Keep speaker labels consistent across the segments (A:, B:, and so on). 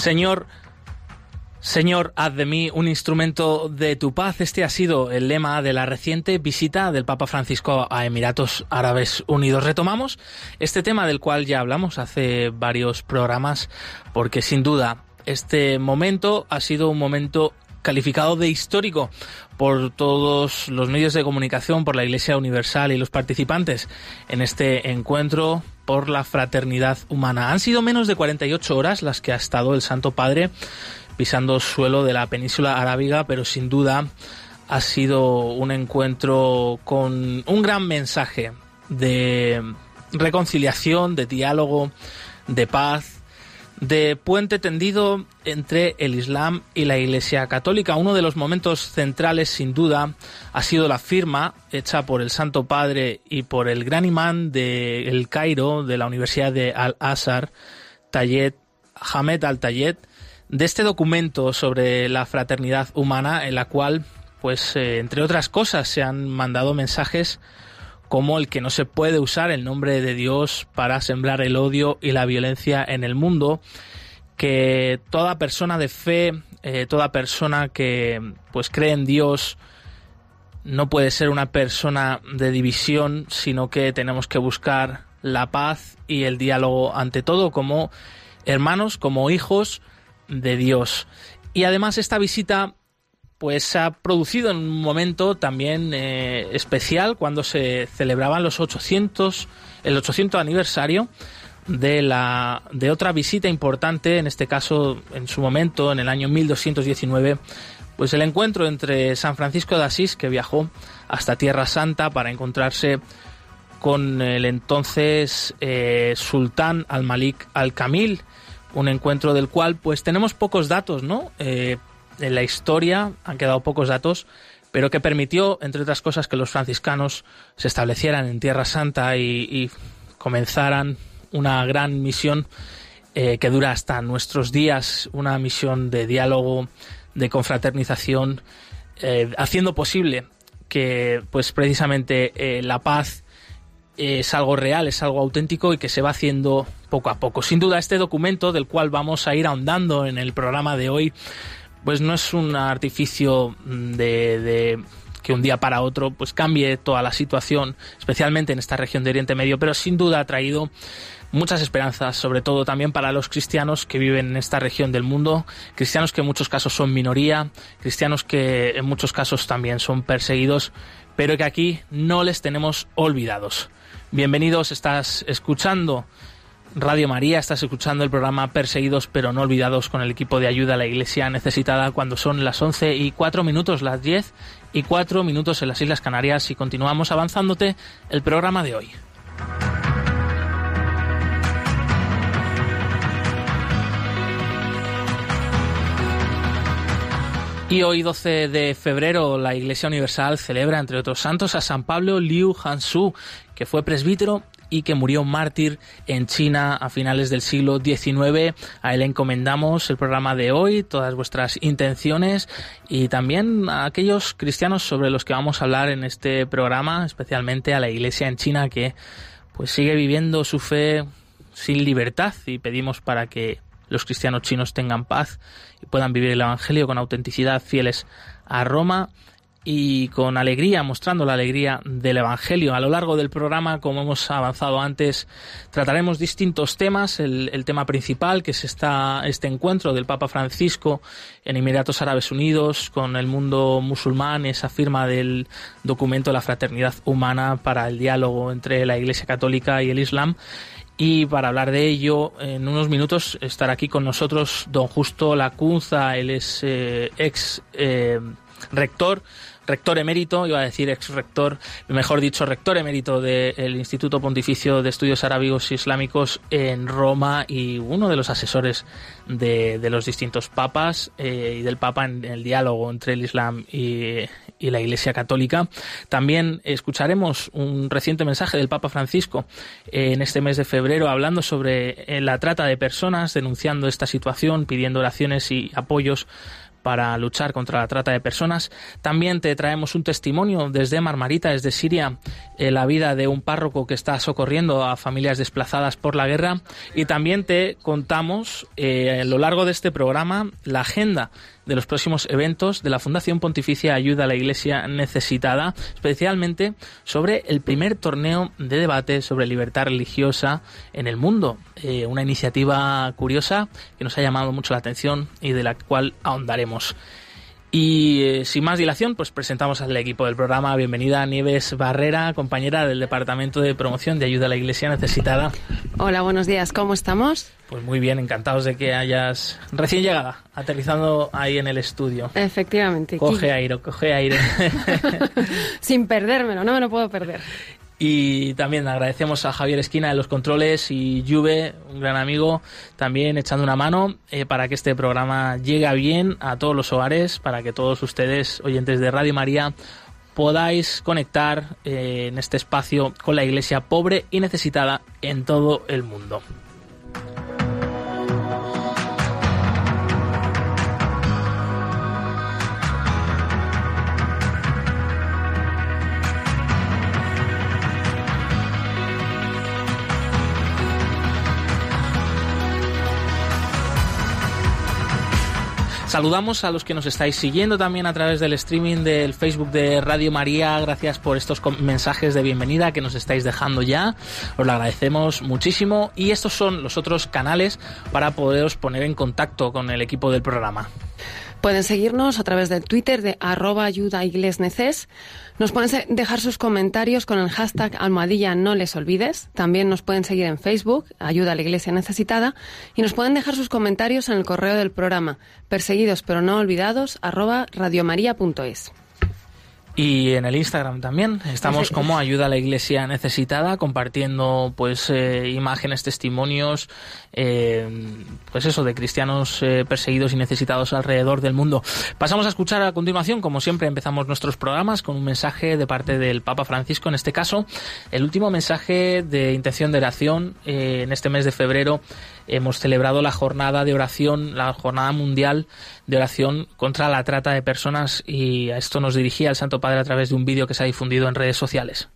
A: Señor, Señor, haz de mí un instrumento de tu paz. Este ha sido el lema de la reciente visita del Papa Francisco a Emiratos Árabes Unidos. Retomamos este tema del cual ya hablamos hace varios programas, porque sin duda este momento ha sido un momento calificado de histórico por todos los medios de comunicación, por la Iglesia Universal y los participantes en este encuentro por la fraternidad humana. Han sido menos de 48 horas las que ha estado el Santo Padre pisando suelo de la península arábiga, pero sin duda ha sido un encuentro con un gran mensaje de reconciliación, de diálogo, de paz, de puente tendido entre el Islam y la Iglesia Católica. Uno de los momentos centrales, sin duda, ha sido la firma hecha por el Santo Padre y por el gran imán de El Cairo, de la Universidad de Al-Azhar, Tayed, Hamed Al-Tayed, de este documento sobre la fraternidad humana, en la cual, pues, eh, entre otras cosas, se han mandado mensajes como el que no se puede usar el nombre de Dios para sembrar el odio y la violencia en el mundo, que toda persona de fe, eh, toda persona que pues cree en Dios no puede ser una persona de división, sino que tenemos que buscar la paz y el diálogo ante todo como hermanos, como hijos de Dios. Y además esta visita pues ha producido en un momento también eh, especial cuando se celebraban los 800 el 800 aniversario de la de otra visita importante en este caso en su momento en el año 1219 pues el encuentro entre San Francisco de Asís que viajó hasta Tierra Santa para encontrarse con el entonces eh, sultán al-Malik al-Kamil un encuentro del cual pues tenemos pocos datos, ¿no? Eh, en la historia han quedado pocos datos, pero que permitió, entre otras cosas, que los franciscanos se establecieran en Tierra Santa y, comenzaran una gran misión eh, que dura hasta nuestros días, una misión de diálogo, de confraternización, eh, haciendo posible que, pues precisamente, eh, la paz es algo real, es algo auténtico y que se va haciendo poco a poco. Sin duda, este documento del cual vamos a ir ahondando en el programa de hoy pues no es un artificio de, que un día para otro pues cambie toda la situación, especialmente en esta región de Oriente Medio, pero sin duda ha traído muchas esperanzas, sobre todo también para los cristianos que viven en esta región del mundo, cristianos que en muchos casos son minoría, cristianos que en muchos casos también son perseguidos, pero que aquí no les tenemos olvidados. Bienvenidos, estás escuchando Radio María, estás escuchando el programa Perseguidos pero no olvidados con el equipo de ayuda a la iglesia necesitada cuando son las 11 y 4 minutos, las 10 y 4 minutos en las Islas Canarias y continuamos avanzándote el programa de hoy. Y hoy, 12 de febrero, la Iglesia Universal celebra, entre otros santos, a San Pablo Liu Hansu, que fue presbítero y que murió mártir en China a finales del siglo XIX. A él encomendamos el programa de hoy, todas vuestras intenciones y también a aquellos cristianos sobre los que vamos a hablar en este programa, especialmente a la iglesia en China que pues sigue viviendo su fe sin libertad y pedimos para que los cristianos chinos tengan paz y puedan vivir el Evangelio con autenticidad fieles a Roma y con alegría, mostrando la alegría del Evangelio. A lo largo del programa, como hemos avanzado antes, trataremos distintos temas. El, tema principal, que es esta, este encuentro del Papa Francisco en Emiratos Árabes Unidos con el mundo musulmán, esa firma del documento la fraternidad humana para el diálogo entre la Iglesia Católica y el Islam. Y para hablar de ello, en unos minutos estará aquí con nosotros don Justo Lacunza, él es eh, ex eh, rector rector emérito, iba a decir ex rector, mejor dicho, rector emérito del Instituto Pontificio de Estudios Arábigos y Islámicos en Roma y uno de los asesores de, los distintos papas eh, y del papa en, el diálogo entre el Islam y, la Iglesia Católica. También escucharemos un reciente mensaje del Papa Francisco en este mes de febrero hablando sobre eh, la trata de personas, denunciando esta situación, pidiendo oraciones y apoyos para luchar contra la trata de personas. También te traemos un testimonio desde Marmarita, desde Siria, eh, la vida de un párroco que está socorriendo a familias desplazadas por la guerra. Y también te contamos eh, a lo largo de este programa la agenda de los próximos eventos de la Fundación Pontificia Ayuda a la Iglesia Necesitada, especialmente sobre el primer torneo de debate sobre libertad religiosa en el mundo. Eh, una iniciativa curiosa que nos ha llamado mucho la atención y de la cual ahondaremos. Y eh, sin más dilación, pues presentamos al equipo del programa. Bienvenida Nieves Barrera, compañera del Departamento de Promoción de Ayuda a la Iglesia Necesitada.
B: Hola, buenos días, ¿cómo estamos?
A: Pues muy bien, encantados de que hayas recién llegada, aterrizando ahí en el estudio.
B: Efectivamente.
A: Coge aire, coge aire.
B: sin perdérmelo, no me lo puedo perder.
A: Y también agradecemos a Javier Esquina de los controles y Juve, un gran amigo, también echando una mano eh, para que este programa llegue bien a todos los hogares, para que todos ustedes, oyentes de Radio María, podáis conectar eh, en este espacio con la iglesia pobre y necesitada en todo el mundo. Saludamos a los que nos estáis siguiendo también a través del streaming del Facebook de Radio María. Gracias por estos mensajes de bienvenida que nos estáis dejando ya. Os lo agradecemos muchísimo. Y estos son los otros canales para poderos poner en contacto con el equipo del programa.
B: Pueden seguirnos a través del Twitter de arroba ayuda Nos pueden dejar sus comentarios con el hashtag almohadilla no les olvides. También nos pueden seguir en Facebook, ayuda a la iglesia necesitada. Y nos pueden dejar sus comentarios en el correo del programa, perseguidos pero no olvidados, arroba radiomaria.es.
A: Y en el Instagram también estamos como ayuda a la iglesia necesitada, compartiendo pues eh, imágenes, testimonios, eh, pues eso, de cristianos eh, perseguidos y necesitados alrededor del mundo. Pasamos a escuchar a continuación, como siempre empezamos nuestros programas con un mensaje de parte del Papa Francisco, en este caso, el último mensaje de intención de oración en este mes de febrero hemos celebrado la jornada de oración, la jornada mundial de oración contra la trata de personas y a esto nos dirigía el Santo Padre a través de un vídeo que se ha difundido en redes sociales.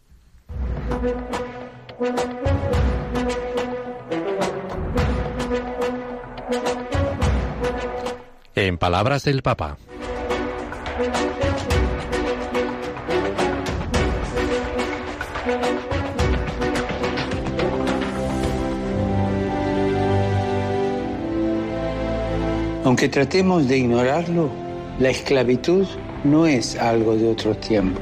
C: En palabras del Papa.
D: Aunque tratemos de ignorarlo, la esclavitud no es algo de otro tiempo.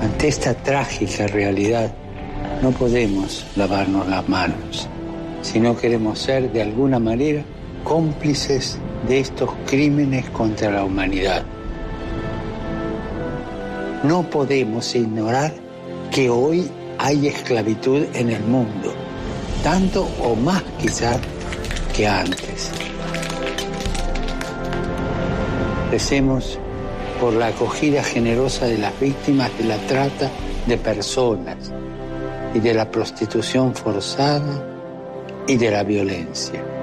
D: Ante esta trágica realidad, no podemos lavarnos las manos si no queremos ser de alguna manera cómplices de estos crímenes contra la humanidad. No podemos ignorar que hoy hay esclavitud en el mundo, tanto o más quizás que antes. Por la acogida generosa de las víctimas de la trata de personas y de la prostitución forzada y de la violencia.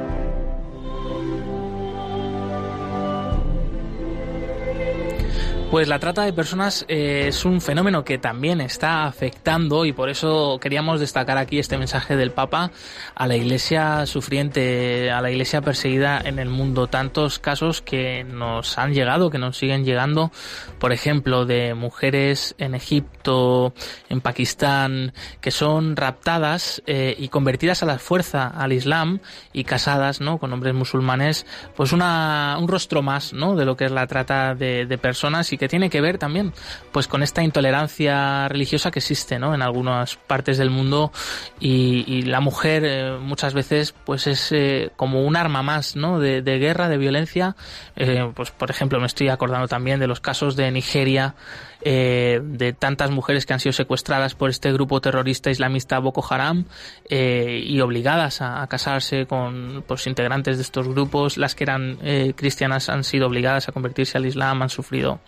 A: Pues la trata de personas eh, es un fenómeno que también está afectando y por eso queríamos destacar aquí este mensaje del Papa a la iglesia sufriente, a la iglesia perseguida en el mundo. Tantos casos que nos han llegado, que nos siguen llegando, por ejemplo, de mujeres en Egipto, en Pakistán, que son raptadas eh, y convertidas a la fuerza al Islam y casadas ¿no? con hombres musulmanes, pues una, un rostro más ¿no? de lo que es la trata de, de personas y que tiene que ver también pues con esta intolerancia religiosa que existe ¿no? en algunas partes del mundo y, la mujer eh, muchas veces pues es eh, como un arma más ¿no? de, guerra, de violencia. Eh, pues por ejemplo me estoy acordando también de los casos de Nigeria eh, de tantas mujeres que han sido secuestradas por este grupo terrorista islamista Boko Haram eh, y obligadas a, casarse con pues, integrantes de estos grupos. Las que eran eh, cristianas han sido obligadas a convertirse al Islam, han sufrido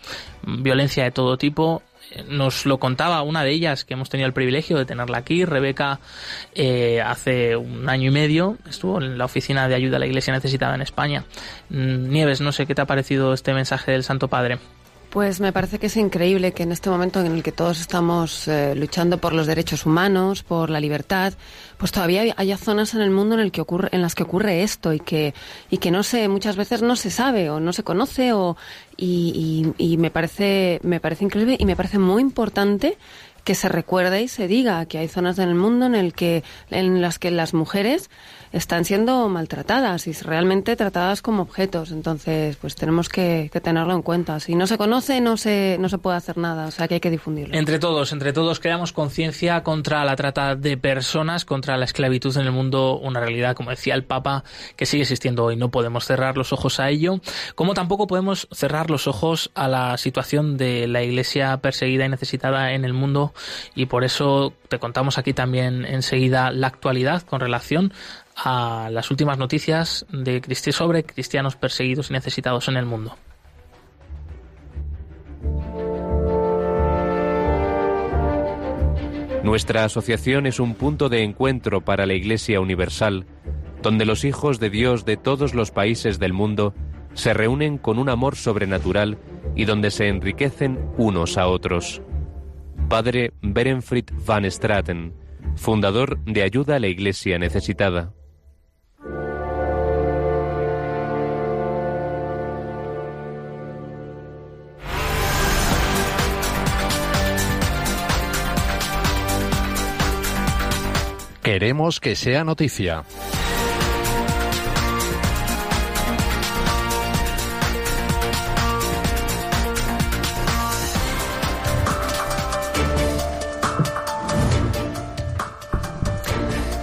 A: violencia de todo tipo nos lo contaba una de ellas que hemos tenido el privilegio de tenerla aquí, Rebeca, hace un año y medio estuvo en la oficina de ayuda a la Iglesia necesitada en España. Mm, Nieves, no sé qué te ha parecido este mensaje del Santo Padre.
B: Pues me parece que es increíble que en este momento en el que todos estamos eh, luchando por los derechos humanos, por la libertad, pues todavía haya zonas en el mundo en el que ocurre, en las que ocurre esto y que y que no se muchas veces no se sabe o no se conoce o y, y me parece me parece increíble y me parece muy importante que se recuerde y se diga que hay zonas en el mundo en el que en las que las mujeres están siendo maltratadas y realmente tratadas como objetos. Entonces, pues tenemos que, tenerlo en cuenta. Si no se conoce, no se, no se puede hacer nada. O sea, que hay que difundirlo.
A: Entre todos, entre todos, creamos conciencia contra la trata de personas, contra la esclavitud en el mundo, una realidad, como decía el Papa, que sigue existiendo hoy. No podemos cerrar los ojos a ello, como tampoco podemos cerrar los ojos a la situación de la Iglesia perseguida y necesitada en el mundo. Y por eso te contamos aquí también enseguida la actualidad con relación a las últimas noticias de sobre cristianos perseguidos y necesitados en el mundo.
C: Nuestra asociación es un punto de encuentro para la Iglesia Universal, donde los hijos de Dios de todos los países del mundo se reúnen con un amor sobrenatural y donde se enriquecen unos a otros. Padre Berenfried van Straten, fundador de Ayuda a la Iglesia Necesitada.
E: Queremos que sea noticia.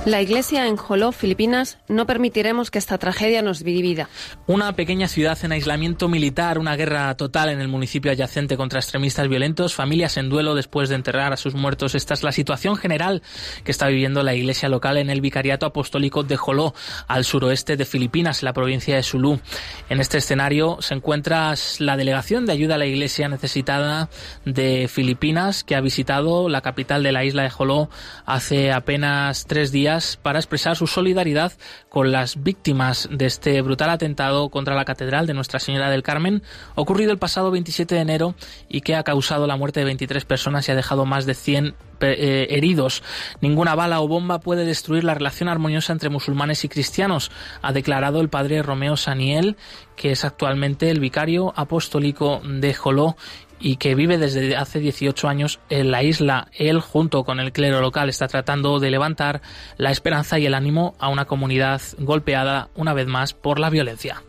B: La iglesia en Joló, Filipinas, no permitiremos que esta tragedia nos divida.
A: Una pequeña ciudad en aislamiento militar, una guerra total en el municipio adyacente contra extremistas violentos, familias en duelo después de enterrar a sus muertos. Esta es la situación general que está viviendo la iglesia local en el Vicariato Apostólico de Joló, al suroeste de Filipinas, en la provincia de Sulu. En este escenario se encuentra la delegación de ayuda a la iglesia necesitada de Filipinas, que ha visitado la capital de la isla de Joló hace apenas tres días para expresar su solidaridad con las víctimas de este brutal atentado contra la Catedral de Nuestra Señora del Carmen, ocurrido el pasado 27 de enero y que ha causado la muerte de 23 personas y ha dejado más de 100 eh, heridos. Ninguna bala o bomba puede destruir la relación armoniosa entre musulmanes y cristianos, ha declarado el padre Romeo Saniel, que es actualmente el vicario apostólico de Joló y que vive desde hace 18 años en la isla. Él, junto con el clero local, está tratando de levantar la esperanza y el ánimo a una comunidad golpeada una vez más por la violencia.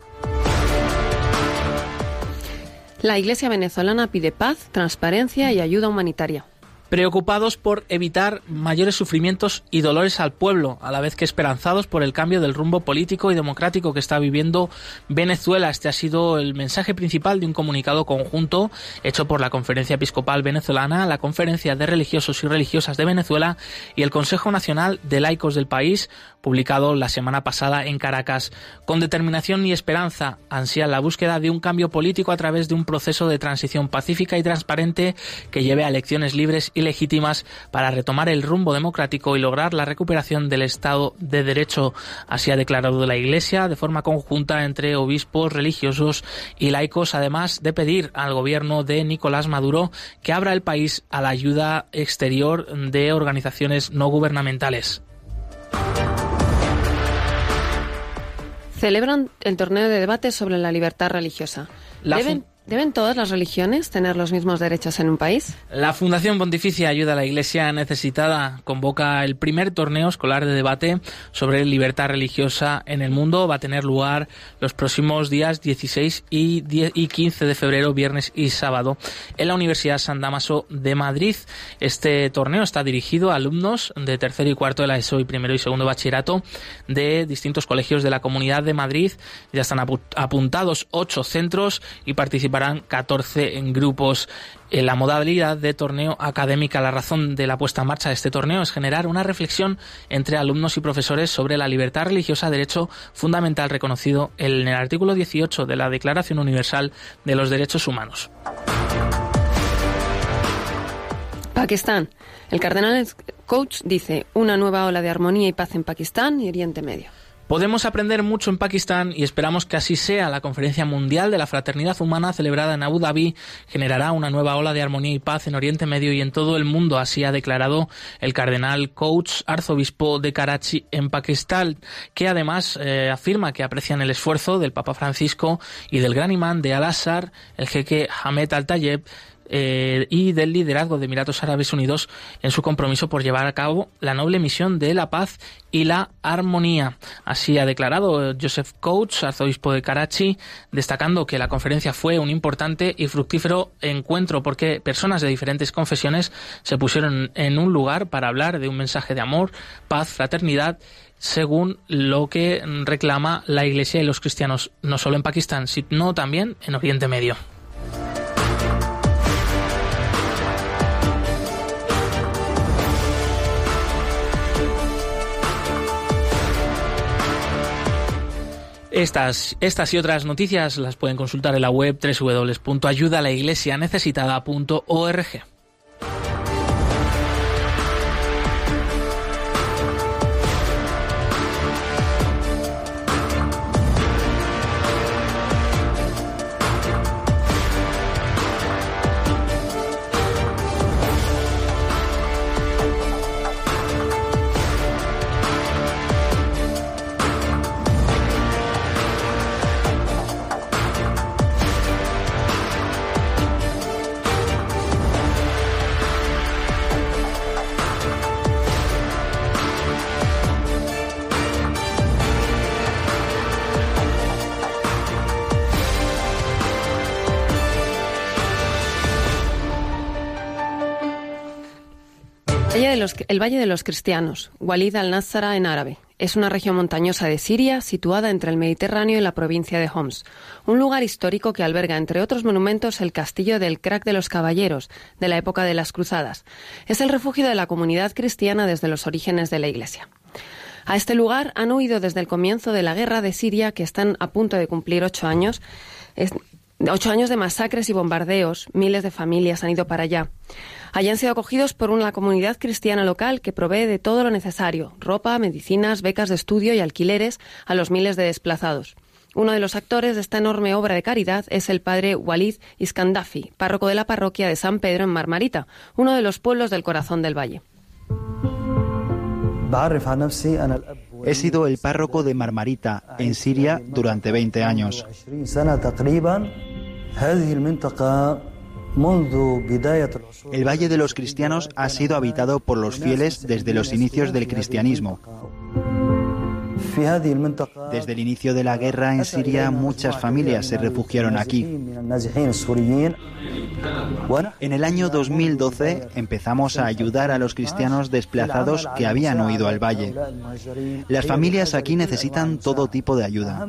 B: La Iglesia venezolana pide paz, transparencia y ayuda humanitaria
A: preocupados por evitar mayores sufrimientos y dolores al pueblo, a la vez que esperanzados por el cambio del rumbo político y democrático que está viviendo Venezuela. Este ha sido el mensaje principal de un comunicado conjunto hecho por la Conferencia Episcopal Venezolana, la Conferencia de Religiosos y Religiosas de Venezuela y el Consejo Nacional de Laicos del país, publicado la semana pasada en Caracas. Con determinación y esperanza ansía la búsqueda de un cambio político a través de un proceso de transición pacífica y transparente que lleve a elecciones libres y legítimas para retomar el rumbo democrático y lograr la recuperación del Estado de Derecho. Así ha declarado la Iglesia de forma conjunta entre obispos, religiosos y laicos, además de pedir al gobierno de Nicolás Maduro que abra el país a la ayuda exterior de organizaciones no gubernamentales.
B: Celebran el torneo de debate sobre la libertad religiosa.
A: La,
B: ¿Deben todas las religiones tener los mismos derechos en un país?
A: La Fundación Pontificia Ayuda a la Iglesia Necesitada convoca el primer torneo escolar de debate sobre libertad religiosa en el mundo. Va a tener lugar los próximos días 16 y, 15 de febrero, viernes y sábado, en la Universidad San Damaso de Madrid. Este torneo está dirigido a alumnos de tercero y cuarto de la ESO y primero y segundo bachillerato de distintos colegios de la Comunidad de Madrid. Ya están apuntados ocho centros y participan participarán 14 en grupos. En la modalidad de torneo académica, la razón de la puesta en marcha de este torneo es generar una reflexión entre alumnos y profesores sobre la libertad religiosa, derecho fundamental reconocido en el artículo 18 de la Declaración Universal de los Derechos Humanos.
B: Pakistán. El cardenal Coach dice una nueva ola de armonía y paz en Pakistán y Oriente Medio.
A: Podemos aprender mucho en Pakistán y esperamos que así sea. La Conferencia Mundial de la Fraternidad Humana celebrada en Abu Dhabi generará una nueva ola de armonía y paz en Oriente Medio y en todo el mundo, así ha declarado el cardenal Coach, arzobispo de Karachi en Pakistán, que además eh, afirma que aprecian el esfuerzo del Papa Francisco y del gran imán de Al-Azhar, el jeque Hamed Al-Tayeb, eh, y del liderazgo de Emiratos Árabes Unidos en su compromiso por llevar a cabo la noble misión de la paz y la armonía. Así ha declarado Joseph Coates, arzobispo de Karachi, destacando que la conferencia fue un importante y fructífero encuentro porque personas de diferentes confesiones se pusieron en un lugar para hablar de un mensaje de amor, paz, fraternidad según lo que reclama la Iglesia y los cristianos, no solo en Pakistán, sino también en Oriente Medio. Estas, estas y otras noticias las pueden consultar en la web www.ayudalaiglesianecesitada.org.
B: el Valle de los Cristianos, Walid al-Nassara en árabe. Es una región montañosa de Siria situada entre el Mediterráneo y la provincia de Homs, un lugar histórico que alberga, entre otros monumentos, el castillo del Crack de los Caballeros, de la época de las Cruzadas. Es el refugio de la comunidad cristiana desde los orígenes de la Iglesia. A este lugar han huido desde el comienzo de la guerra de Siria, que están a punto de cumplir ocho años. Ocho años de masacres y bombardeos, miles de familias han ido para allá. Allí han sido acogidos por una comunidad cristiana local que provee de todo lo necesario, ropa, medicinas, becas de estudio y alquileres a los miles de desplazados. Uno de los actores de esta enorme obra de caridad es el padre Walid Iskandafi, párroco de la parroquia de San Pedro en Marmarita, uno de los pueblos del corazón del valle.
F: He sido el párroco de Marmarita, en Siria, durante 20 años. El Valle de los Cristianos ha sido habitado por los fieles desde los inicios del cristianismo. Desde el inicio de la guerra en Siria, muchas familias se refugiaron aquí. En el año 2012 empezamos a ayudar a los cristianos desplazados que habían huido al valle. Las familias aquí necesitan todo tipo de ayuda.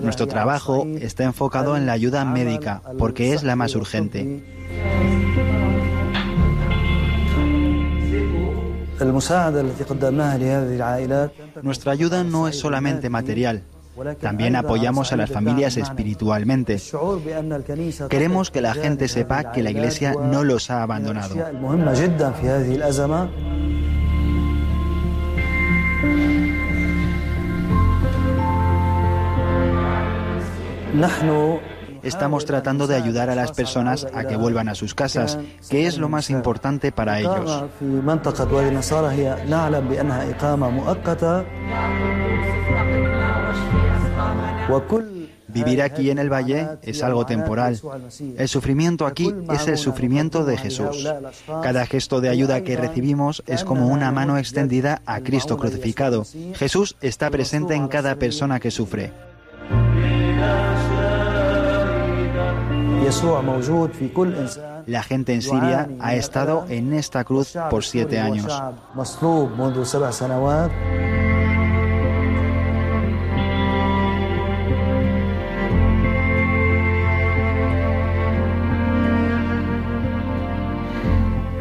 F: Nuestro trabajo está enfocado en la ayuda médica porque es la más urgente. Nuestra ayuda no es solamente material, también apoyamos a las familias espiritualmente. Queremos que la gente sepa que la Iglesia no los ha abandonado. Estamos tratando de ayudar a las personas a que vuelvan a sus casas, que es lo más importante para ellos. Vivir aquí en el valle es algo temporal. El sufrimiento aquí es el sufrimiento de Jesús. Cada gesto de ayuda que recibimos es como una mano extendida a Cristo crucificado. Jesús está presente en cada persona que sufre. La gente en Siria ha estado en esta cruz por siete años.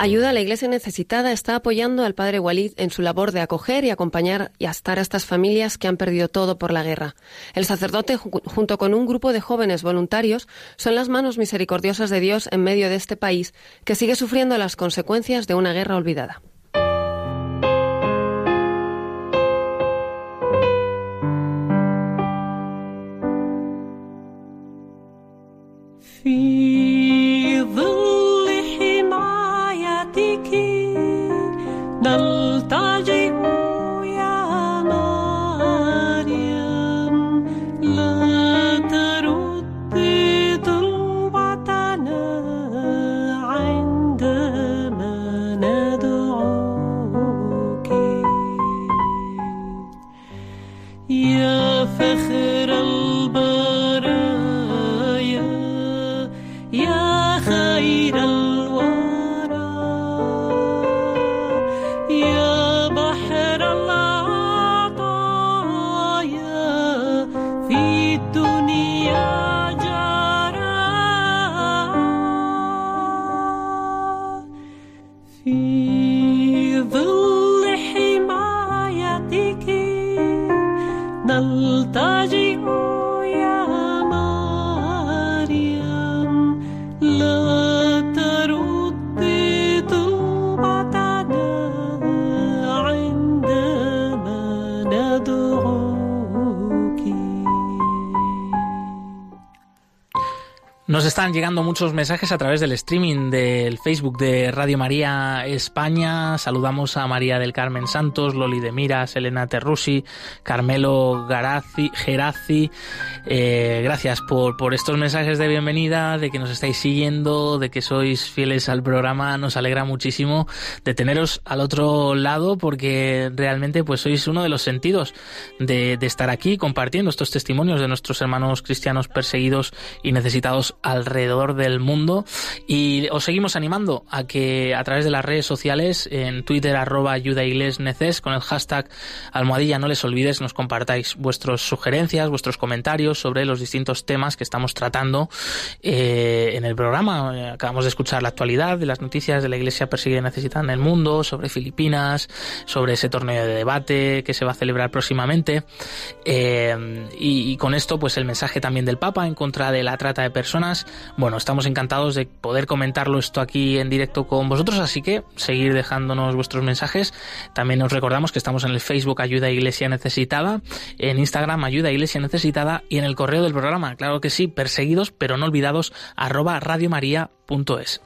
G: Ayuda a la Iglesia Necesitada está apoyando al Padre Walid en su labor de acoger y acompañar y estar a estas familias que han perdido todo por la guerra. El sacerdote, junto con un grupo de jóvenes voluntarios, son las manos misericordiosas de Dios en medio de este país que sigue sufriendo las consecuencias de una guerra olvidada. vontade.
A: Nos están llegando muchos mensajes a través del streaming del Facebook de Radio María España. Saludamos a María del Carmen Santos, Loli de Miras, Elena Terrusi, Carmelo Garazzi. Eh, gracias por, por estos mensajes de bienvenida, de que nos estáis siguiendo, de que sois fieles al programa. Nos alegra muchísimo de teneros al otro lado porque realmente pues sois uno de los sentidos de, de estar aquí compartiendo estos testimonios de nuestros hermanos cristianos perseguidos y necesitados alrededor del mundo. Y os seguimos animando a que a través de las redes sociales en Twitter arroba ayuda neces con el hashtag almohadilla no les olvides nos compartáis vuestras sugerencias, vuestros comentarios sobre los distintos temas que estamos tratando eh, en el programa. Acabamos de escuchar la actualidad de las noticias de la Iglesia perseguida y en el mundo, sobre Filipinas, sobre ese torneo de debate que se va a celebrar próximamente. Eh, y con esto pues el mensaje también del Papa en contra de la trata de personas bueno, estamos encantados de poder comentarlo esto aquí en directo con vosotros, así que seguir dejándonos vuestros mensajes. También os recordamos que estamos en el Facebook Ayuda Iglesia Necesitada, en Instagram Ayuda Iglesia Necesitada y en el correo del programa, claro que sí, perseguidos pero no olvidados, arroba radiomaria.es.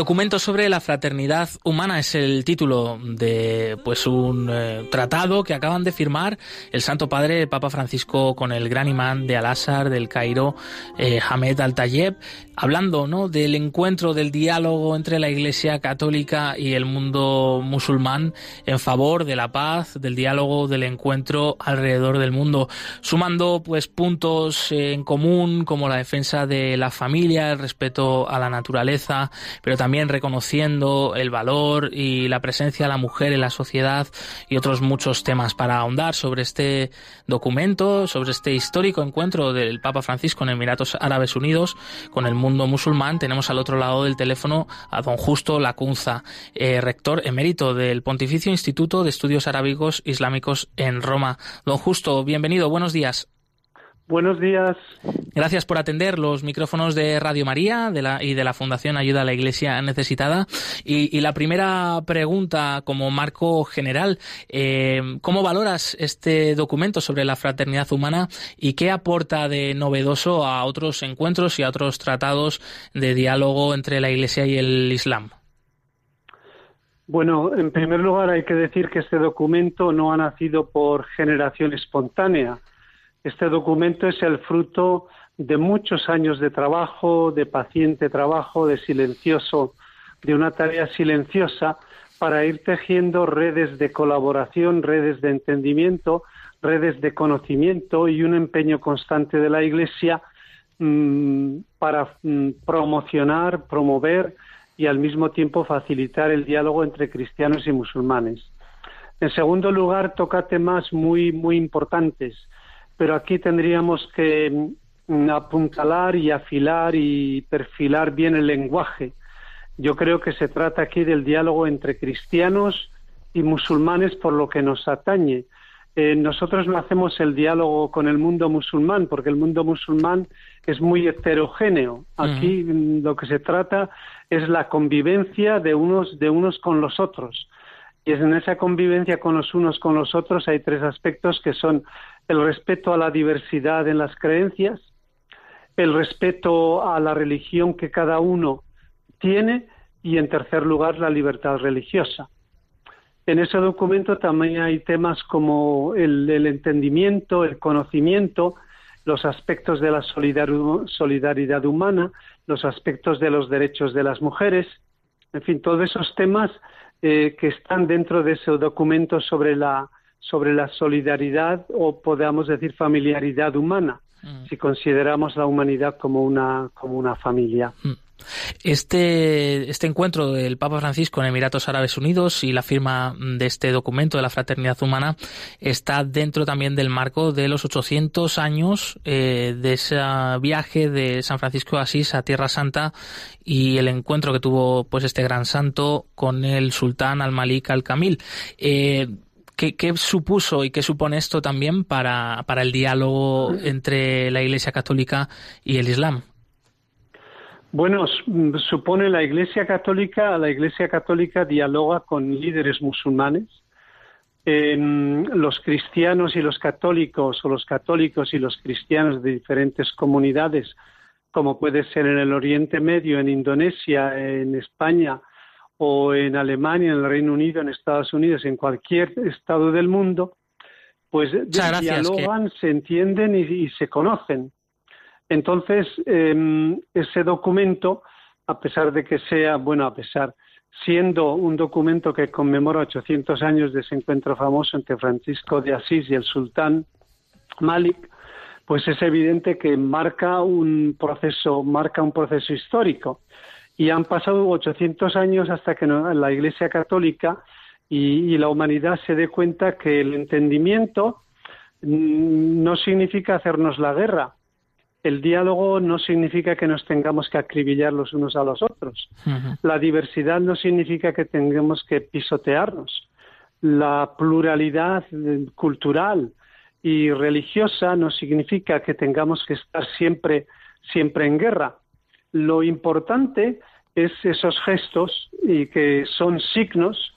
A: documento sobre la fraternidad humana es el título de pues un eh, tratado que acaban de firmar el Santo Padre Papa Francisco con el gran imán de Al-Azhar del Cairo, eh, Hamed Al-Tayeb, hablando ¿no? del encuentro, del diálogo entre la Iglesia católica y el mundo musulmán en favor de la paz, del diálogo, del encuentro alrededor del mundo, sumando pues puntos en común como la defensa de la familia, el respeto a la naturaleza, pero también reconociendo el valor y la presencia de la mujer en la sociedad y otros muchos temas para ahondar sobre este documento, sobre este histórico encuentro del Papa Francisco en Emiratos Árabes Unidos con el mundo musulmán. Tenemos al otro lado del teléfono a don Justo Lacunza, eh, rector emérito del Pontificio Instituto de Estudios Arábigos Islámicos en Roma. Don Justo, bienvenido, buenos días.
H: Buenos días.
A: Gracias por atender los micrófonos de Radio María de la, y de la Fundación Ayuda a la Iglesia Necesitada. Y, la primera pregunta, como marco general, eh, ¿cómo valoras este documento sobre la fraternidad humana y qué aporta de novedoso a otros encuentros y a otros tratados de diálogo entre la Iglesia y el Islam?
H: Bueno, en primer lugar hay que decir que este documento no ha nacido por generación espontánea este documento es el fruto de muchos años de trabajo, de paciente trabajo, de silencioso, de una tarea silenciosa para ir tejiendo redes de colaboración, redes de entendimiento, redes de conocimiento y un empeño constante de la Iglesia mm, para mm, promocionar, promover y al mismo tiempo facilitar el diálogo entre cristianos y musulmanes. En segundo lugar, toca temas muy, muy importantes pero aquí tendríamos que mm, apuntalar y afilar y perfilar bien el lenguaje. Yo creo que se trata aquí del diálogo entre cristianos y musulmanes por lo que nos atañe. Eh, nosotros no hacemos el diálogo con el mundo musulmán porque el mundo musulmán es muy heterogéneo. Aquí mm, lo que se trata es la convivencia de unos, de unos con los otros. Y es en esa convivencia con los unos con los otros hay tres aspectos que son el respeto a la diversidad en las creencias, el respeto a la religión que cada uno tiene y, en tercer lugar, la libertad religiosa. En ese documento también hay temas como el, entendimiento, el conocimiento, los aspectos de la solidaridad humana, los aspectos de los derechos de las mujeres, en fin, todos esos temas eh, que están dentro de ese documento sobre la sobre la solidaridad o podamos decir familiaridad humana, mm. si consideramos la humanidad como una, como una familia. Mm.
A: Este, este encuentro del Papa Francisco en Emiratos Árabes Unidos y la firma de este documento de la fraternidad humana está dentro también del marco de los 800 años eh, de ese viaje de San Francisco de Asís a Tierra Santa y el encuentro que tuvo pues este gran santo con el sultán al-Malik al-Kamil. Eh, ¿Qué, supuso y qué supone esto también para, para el diálogo entre la Iglesia Católica y el Islam?
H: Bueno, supone la Iglesia Católica, la Iglesia Católica dialoga con líderes musulmanes. los cristianos y los católicos, o los católicos y los cristianos de diferentes comunidades, como puede ser en el Oriente Medio, en Indonesia, en España, o en Alemania, en el Reino Unido, en Estados Unidos, en cualquier estado del mundo, pues dialogan, se entienden y, se conocen. Entonces, em, ese documento, a pesar de que sea, bueno, a pesar, siendo un documento que conmemora 800 años de ese encuentro famoso entre Francisco de Asís y el sultán Malik, pues es evidente que marca un proceso, marca un proceso histórico y han pasado 800 años hasta que la Iglesia Católica y, la humanidad se dé cuenta que el entendimiento mm, no significa hacernos la guerra. El diálogo no significa que nos tengamos que acribillar los unos a los otros. La diversidad no significa que tengamos que pisotearnos. La pluralidad eh, cultural y religiosa no significa que tengamos que estar siempre, siempre en guerra. Lo importante es esos gestos y que son signos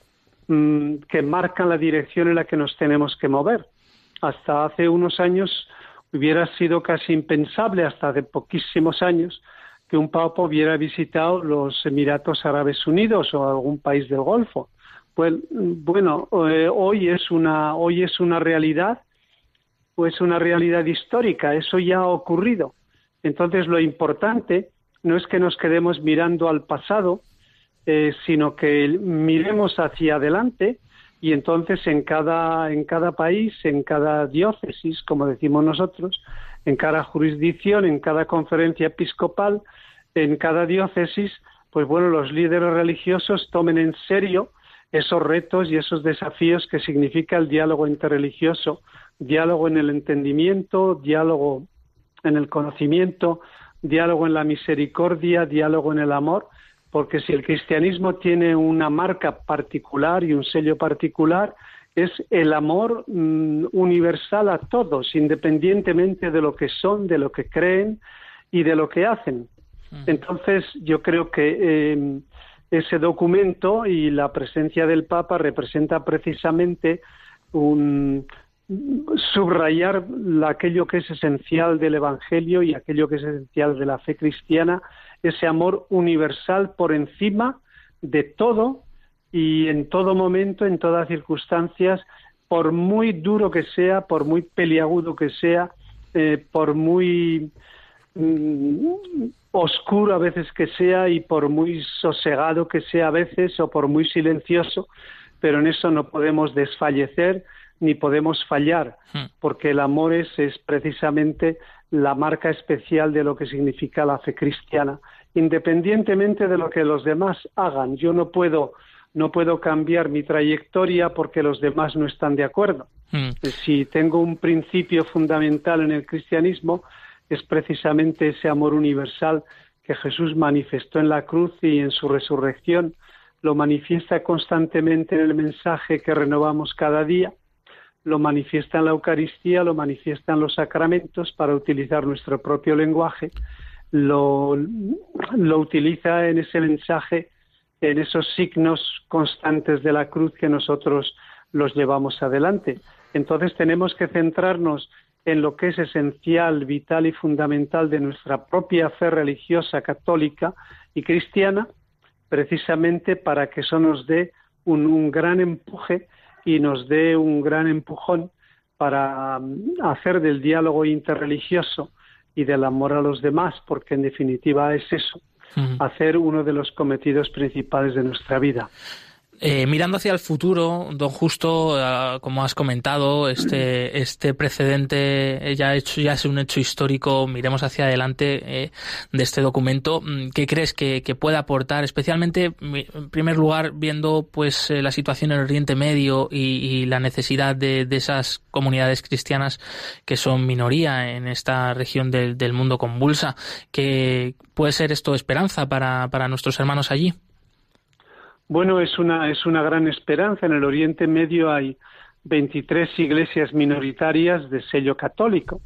H: mm, que marcan la dirección en la que nos tenemos que mover. Hasta hace unos años hubiera sido casi impensable, hasta hace poquísimos años, que un papa hubiera visitado los Emiratos Árabes Unidos o algún país del Golfo. Pues bueno, eh, hoy es una hoy es una realidad, pues una realidad histórica. Eso ya ha ocurrido. Entonces lo importante no es que nos quedemos mirando al pasado, eh, sino que miremos hacia adelante y entonces en cada, en cada país, en cada diócesis, como decimos nosotros, en cada jurisdicción, en cada conferencia episcopal, en cada diócesis, pues bueno, los líderes religiosos tomen en serio esos retos y esos desafíos que significa el diálogo interreligioso, diálogo en el entendimiento, diálogo en el conocimiento, diálogo en la misericordia, diálogo en el amor, porque si el cristianismo tiene una marca particular y un sello particular, es el amor mm, universal a todos, independientemente de lo que son, de lo que creen y de lo que hacen. Entonces, yo creo que eh, ese documento y la presencia del Papa representa precisamente un subrayar aquello que es esencial del Evangelio y aquello que es esencial de la fe cristiana, ese amor universal por encima de todo y en todo momento, en todas circunstancias, por muy duro que sea, por muy peliagudo que sea, eh, por muy mm, oscuro a veces que sea y por muy sosegado que sea a veces o por muy silencioso, pero en eso no podemos desfallecer ni podemos fallar, hmm. porque el amor es, es precisamente la marca especial de lo que significa la fe cristiana, independientemente de lo que los demás hagan. Yo no puedo no puedo cambiar mi trayectoria porque los demás no están de acuerdo. Hmm. Si tengo un principio fundamental en el cristianismo, es precisamente ese amor universal que Jesús manifestó en la cruz y en su resurrección, lo manifiesta constantemente en el mensaje que renovamos cada día, lo manifiesta en la Eucaristía, lo manifiesta en los sacramentos para utilizar nuestro propio lenguaje, lo, utiliza en ese mensaje, en esos signos constantes de la cruz que nosotros los llevamos adelante. Entonces tenemos que centrarnos en lo que es esencial, vital y fundamental de nuestra propia fe religiosa católica y cristiana, precisamente para que eso nos dé un, gran empuje y nos dé un gran empujón para mm, hacer del diálogo interreligioso y del amor a los demás, porque en definitiva es eso, hacer uno de los cometidos principales de nuestra vida.
A: Eh, mirando hacia el futuro, don Justo, eh, como has comentado, este, este precedente ya, hecho, ya es un hecho histórico. Miremos hacia adelante eh, de este documento. Mm, ¿Qué crees que, puede aportar, especialmente, en primer lugar, viendo pues la situación en el Oriente Medio y, la necesidad de, esas comunidades cristianas que son minoría en esta región del, del mundo convulsa? ¿Que puede ser esto esperanza para, para nuestros hermanos allí?
H: Bueno, es una, es una gran esperanza. En el Oriente Medio hay 23 iglesias minoritarias de sello católico.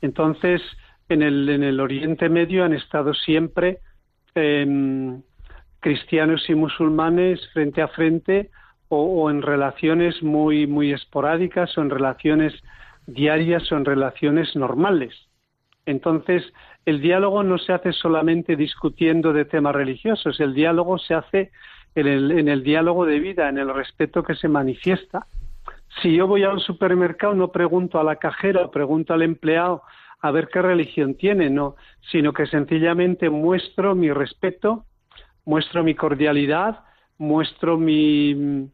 H: Entonces, en el, en el Oriente Medio han estado siempre em, cristianos y musulmanes frente a frente o, en relaciones muy, muy esporádicas o en relaciones diarias o en relaciones normales. Entonces, el diálogo no se hace solamente discutiendo de temas religiosos, el diálogo se hace en el, en el diálogo de vida, en el respeto que se manifiesta. Si yo voy a un supermercado, no pregunto a la cajera, pregunto al empleado a ver qué religión tiene, no, sino que sencillamente muestro mi respeto, muestro mi cordialidad, muestro mi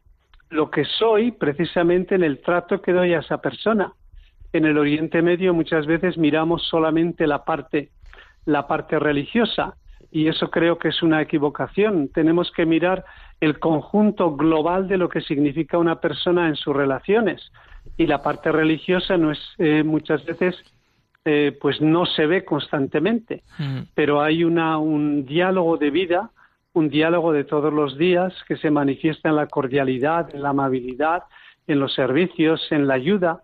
H: lo que soy precisamente en el trato que doy a esa persona. En el Oriente Medio muchas veces miramos solamente la parte la parte religiosa y eso creo que es una equivocación. Tenemos que mirar el conjunto global de lo que significa una persona en sus relaciones y la parte religiosa no es eh, muchas veces eh, pues no se ve constantemente, mm. pero hay una, un diálogo de vida, un diálogo de todos los días que se manifiesta en la cordialidad, en la amabilidad, en los servicios, en la ayuda,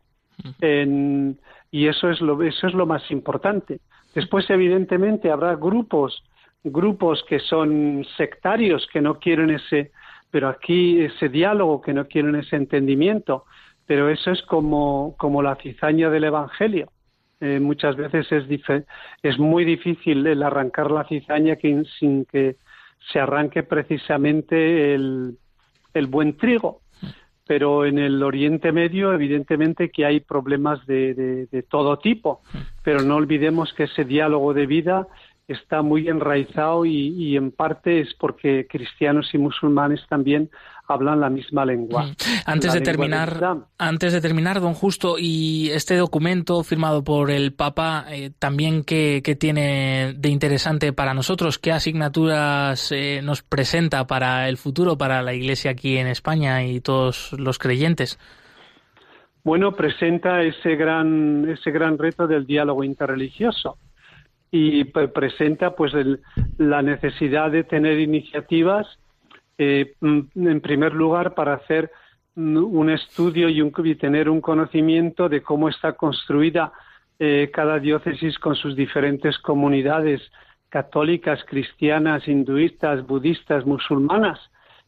H: mm. y eso es lo eso es lo más importante. Después, evidentemente, habrá grupos grupos que son sectarios, que no quieren ese, pero aquí ese diálogo, que no quieren ese entendimiento. Pero eso es como, como la cizaña del Evangelio. Eh, muchas veces es, es muy difícil el arrancar la cizaña sin que se arranque precisamente el, el buen trigo. Pero en el Oriente Medio, evidentemente que hay problemas de, de todo tipo. Pero no olvidemos que ese diálogo de vida está muy enraizado y, en parte es porque cristianos y musulmanes también hablan la misma lengua. Mm.
A: Antes de terminar, antes de terminar, don Justo, y este documento firmado por el Papa eh, también qué, tiene de interesante para nosotros, qué asignaturas eh, nos presenta para el futuro, para la Iglesia aquí en España y todos los creyentes.
H: Bueno, presenta ese gran ese gran reto del diálogo interreligioso y presenta pues la necesidad de tener iniciativas eh, mm, en primer lugar para hacer mm, un estudio y, un, tener un conocimiento de cómo está construida eh, cada diócesis con sus diferentes comunidades católicas, cristianas, hinduistas, budistas, musulmanas.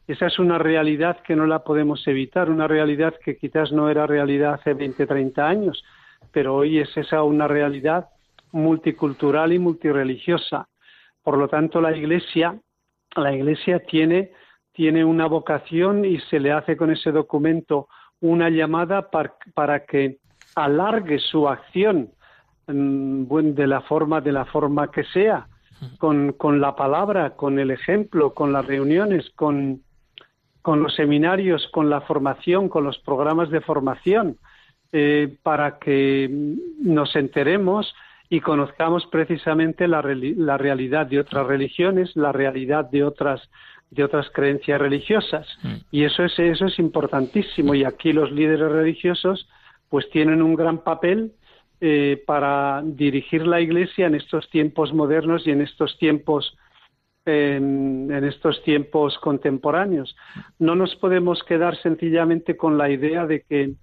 H: Esa es una realidad que no la podemos evitar, una realidad que quizás no era realidad hace 20, 30 años, pero hoy es esa una realidad multicultural y multireligiosa. Por lo tanto, la Iglesia, la Iglesia tiene, tiene una vocación y se le hace con ese documento una llamada para, que alargue su acción mm, de la forma de la forma que sea, con, con la palabra, con el ejemplo, con las reuniones, con, con los seminarios, con la formación, con los programas de formación, eh, para que nos enteremos y conozcamos precisamente la, realidad de otras religiones, la realidad de otras de otras creencias religiosas mm. y eso es eso es importantísimo y aquí los líderes religiosos pues tienen un gran papel eh, para dirigir la Iglesia en estos tiempos modernos y en estos tiempos en, estos tiempos contemporáneos. No nos podemos quedar sencillamente con la idea de que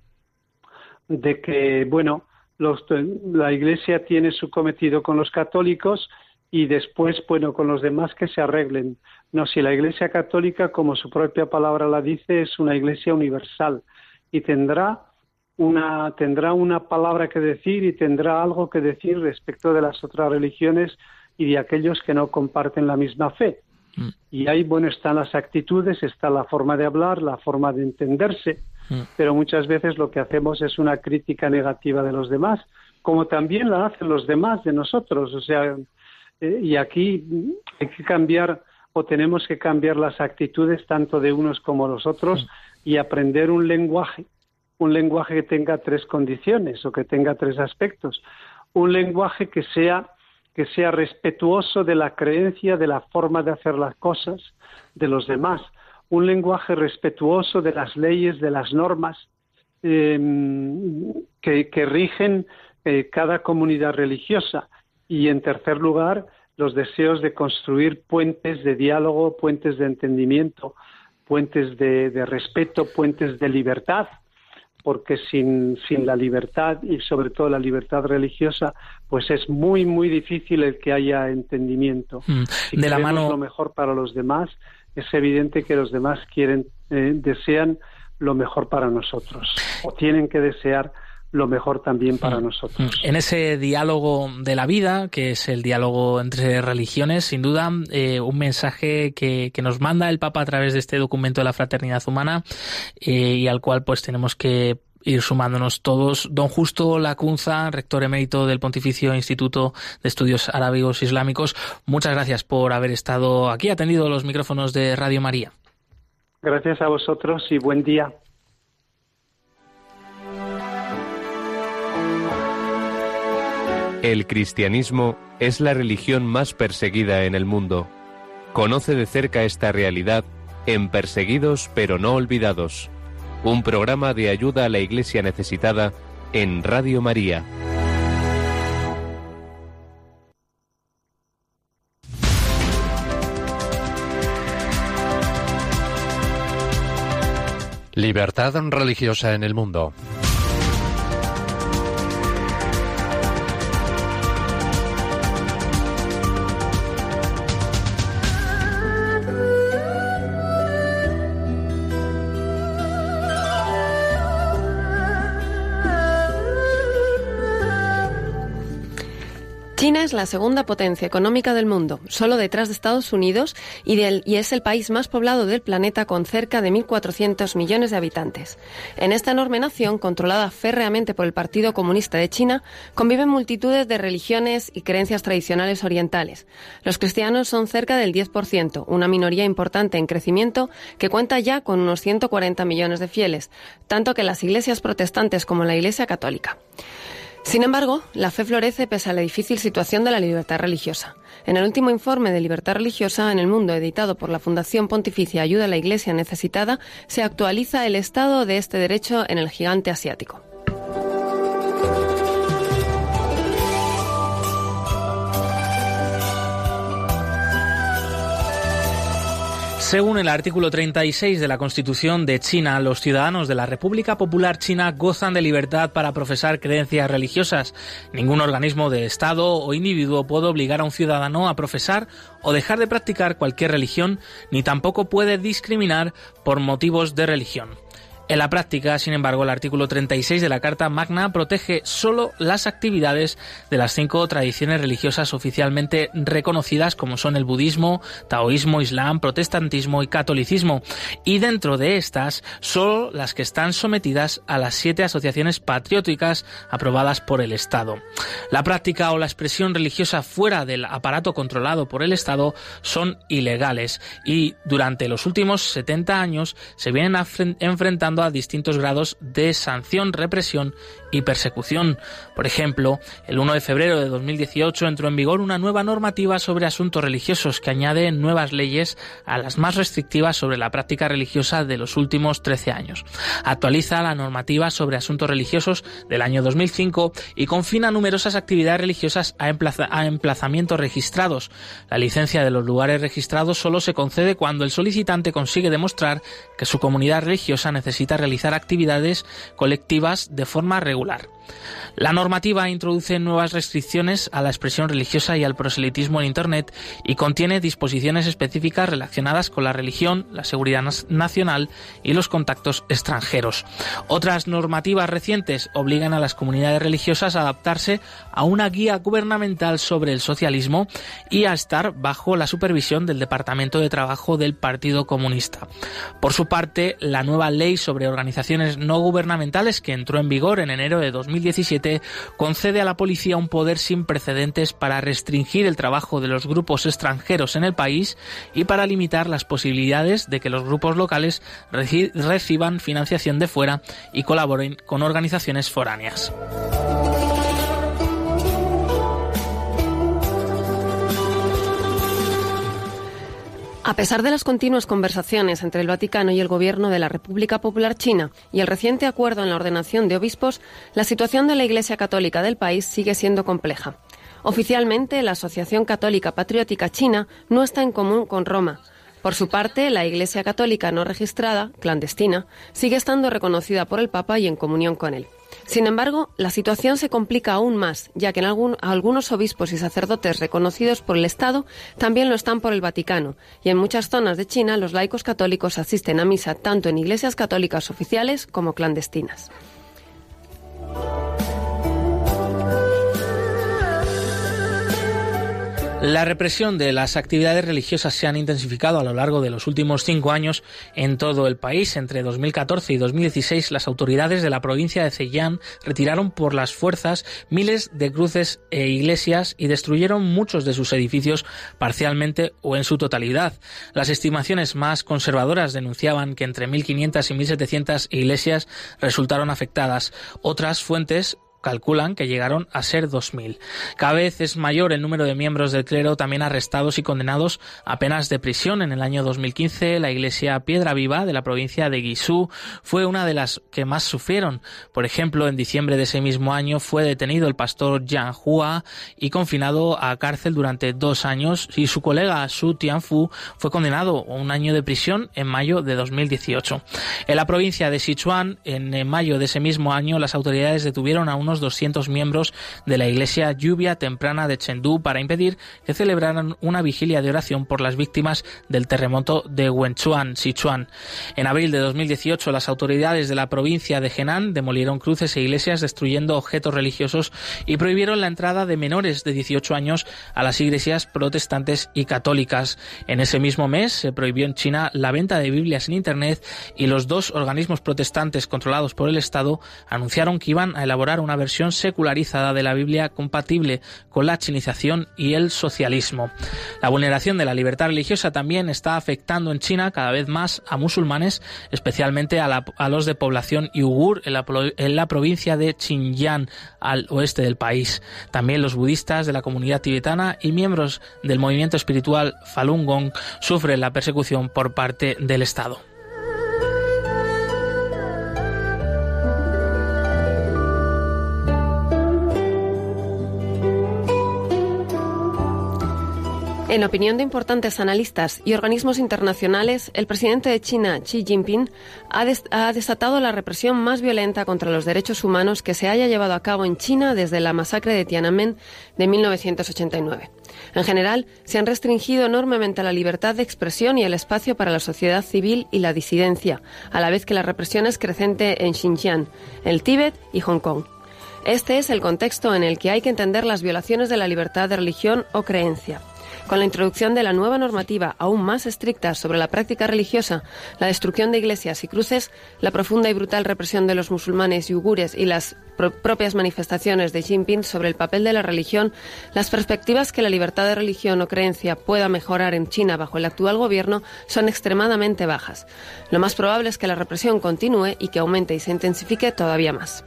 H: de que bueno la Iglesia tiene su cometido con los católicos y después, bueno, con los demás que se arreglen. No, si la Iglesia católica, como su propia palabra la dice, es una Iglesia universal y tendrá una, tendrá una palabra que decir y tendrá algo que decir respecto de las otras religiones y de aquellos que no comparten la misma fe. Mm. Y ahí, bueno, están las actitudes, está la forma de hablar, la forma de entenderse. Pero muchas veces lo que hacemos es una crítica negativa de los demás, como también la hacen los demás de nosotros. O sea, eh, y aquí hay que cambiar o tenemos que cambiar las actitudes tanto de unos como los otros y aprender un lenguaje, un lenguaje que tenga tres condiciones o que tenga tres aspectos. Un lenguaje que sea que sea respetuoso de la creencia, de la forma de hacer las cosas de los demás, un lenguaje respetuoso de las leyes, de las normas em, que, rigen eh, cada comunidad religiosa. Y en tercer lugar, los deseos de construir puentes de diálogo, puentes de entendimiento, puentes de, respeto, puentes de libertad, porque sin, sin, la libertad y sobre todo la libertad religiosa, pues es muy, muy difícil el que haya entendimiento. Mm. de la mano lo mejor para los demás, es evidente que los demás quieren, eh, desean lo mejor para nosotros o tienen que desear lo mejor también para mm. nosotros.
A: En ese diálogo de la vida, que es el diálogo entre religiones, sin duda, eh, un mensaje que, que, nos manda el Papa a través de este documento de la fraternidad humana eh, y al cual pues tenemos que ir sumándonos todos. Don Justo Lacunza, rector emérito del Pontificio Instituto de Estudios Arábigos Islámicos, muchas gracias por haber estado aquí, atendido los micrófonos de Radio María.
H: Gracias a vosotros y buen día.
C: El cristianismo es la religión más perseguida en el mundo. Conoce de cerca esta realidad en Perseguidos pero no olvidados un programa de ayuda a la Iglesia necesitada en Radio María.
E: Libertad religiosa en el mundo.
B: Es la segunda potencia económica del mundo, solo detrás de Estados Unidos, y, y, es el país más poblado del planeta con cerca de 1.400 millones de habitantes. En esta enorme nación, controlada férreamente por el Partido Comunista de China, conviven multitudes de religiones y creencias tradicionales orientales. Los cristianos son cerca del 10%, una minoría importante en crecimiento que cuenta ya con unos 140 millones de fieles, tanto que las iglesias protestantes como la Iglesia católica. Sin embargo, la fe florece pese a la difícil situación de la libertad religiosa. En el último informe de libertad religiosa en el mundo editado por la Fundación Pontificia Ayuda a la Iglesia Necesitada, se actualiza el estado de este derecho en el gigante asiático.
A: Según el artículo 36 de la Constitución de China, los ciudadanos de la República Popular China gozan de libertad para profesar creencias religiosas. Ningún organismo de Estado o individuo puede obligar a un ciudadano a profesar o dejar de practicar cualquier religión, ni tampoco puede discriminar por motivos de religión. En la práctica, sin embargo, el artículo 36 de la Carta Magna protege solo las actividades de las cinco tradiciones religiosas oficialmente reconocidas como son el budismo, taoísmo, islam, protestantismo y catolicismo, y dentro de estas solo las que están sometidas a las siete asociaciones patrióticas aprobadas por el Estado. La práctica o la expresión religiosa fuera del aparato controlado por el Estado son ilegales y durante los últimos 70 años se vienen enfrentando a distintos grados de sanción, represión y persecución. Por ejemplo, el 1 de febrero de 2018 entró en vigor una nueva normativa sobre asuntos religiosos que añade nuevas leyes a las más restrictivas sobre la práctica religiosa de los últimos 13 años. Actualiza la normativa sobre asuntos religiosos del año 2005 y confina numerosas actividades religiosas a, a emplazamientos registrados. La licencia de los lugares registrados solo se concede cuando el solicitante consigue demostrar que su comunidad religiosa necesita realizar actividades colectivas de forma regular regular. La normativa introduce nuevas restricciones a la expresión religiosa y al proselitismo en Internet y contiene disposiciones específicas relacionadas con la religión, la seguridad nacional y los contactos extranjeros. Otras normativas recientes obligan a las comunidades religiosas a adaptarse a una guía gubernamental sobre el socialismo y a estar bajo la supervisión del Departamento de Trabajo del Partido Comunista. Por su parte, la nueva ley sobre organizaciones no gubernamentales que entró en vigor en enero de 2017 concede a la policía un poder sin precedentes para restringir el trabajo de los grupos extranjeros en el país y para limitar las posibilidades de que los grupos locales reciban financiación de fuera y colaboren con organizaciones foráneas.
B: A pesar de las continuas conversaciones entre el Vaticano y el gobierno de la República Popular China y el reciente acuerdo en la ordenación de obispos, la situación de la Iglesia Católica del país sigue siendo compleja. Oficialmente, la Asociación Católica Patriótica China no está en común con Roma. Por su parte, la Iglesia Católica no registrada, clandestina, sigue estando reconocida por el Papa y en comunión con él. Sin embargo, la situación se complica aún más, ya que en algunos obispos y sacerdotes reconocidos por el Estado también lo están por el Vaticano, y en muchas zonas de China los laicos católicos asisten a misa tanto en iglesias católicas oficiales como clandestinas.
A: La represión de las actividades religiosas se han intensificado a lo largo de los últimos cinco años en todo el país. Entre 2014 y 2016, las autoridades de la provincia de Zhejiang retiraron por las fuerzas miles de cruces e iglesias y destruyeron muchos de sus edificios parcialmente o en su totalidad. Las estimaciones más conservadoras denunciaban que entre 1.500 y 1.700 iglesias resultaron afectadas. Otras fuentes calculan que llegaron a ser 2.000. Cada vez es mayor el número de miembros del clero también arrestados y condenados a penas de prisión. En el año 2015, la iglesia Piedra Viva de la provincia de Guizhou fue una de las que más sufrieron. Por ejemplo, en diciembre de ese mismo año fue detenido el pastor Jiang Hua y confinado a cárcel durante dos años y su colega Su Tianfu fue condenado a un año de prisión en mayo de 2018. En la provincia de Sichuan, en mayo de ese mismo año, las autoridades detuvieron a unos unos 200 miembros de la iglesia Lluvia Temprana de Chengdu para impedir que celebraran una vigilia de oración por las víctimas del terremoto de Wenchuan, Sichuan. En abril de 2018, las autoridades de la provincia de Henan demolieron cruces e iglesias destruyendo objetos religiosos y prohibieron la entrada de menores de 18 años a las iglesias protestantes y católicas. En ese mismo mes se prohibió en China la venta de Biblias en Internet y los dos organismos protestantes controlados por el Estado anunciaron que iban a elaborar una versión secularizada de la Biblia compatible con la chinización y el socialismo. La vulneración de la libertad religiosa también está afectando en China cada vez más a musulmanes, especialmente a, los de población yugur la, en la provincia de Xinjiang, al oeste del país. También los budistas de la comunidad tibetana y miembros del movimiento espiritual Falun Gong sufren la persecución por parte del Estado.
B: En opinión de importantes analistas y organismos internacionales, el presidente de China, Xi Jinping, ha, desatado la represión más violenta contra los derechos humanos que se haya llevado a cabo en China desde la masacre de Tiananmen de 1989. En general, se han restringido enormemente la libertad de expresión y el espacio para la sociedad civil y la disidencia, a la vez que la represión es creciente en Xinjiang, el Tíbet y Hong Kong. Este es el contexto en el que hay que entender las violaciones de la libertad de religión o creencia. Con la introducción de la nueva normativa aún más estricta sobre la práctica religiosa, la destrucción de iglesias y cruces, la profunda y brutal represión de los musulmanes y uigures y las propias manifestaciones de Jinping sobre el papel de la religión, las perspectivas que la libertad de religión o creencia pueda mejorar en China bajo el actual gobierno son extremadamente bajas. Lo más probable es que la represión continúe y que aumente y se intensifique todavía más.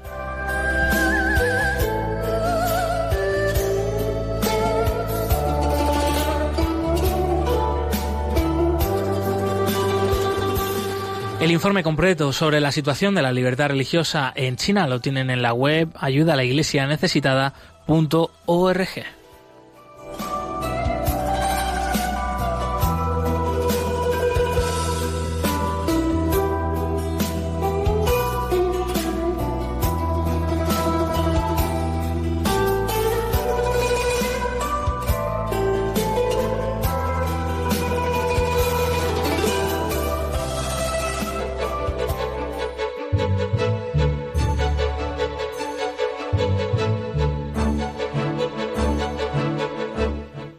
A: El informe completo sobre la situación de la libertad religiosa en China lo tienen en la web ayuda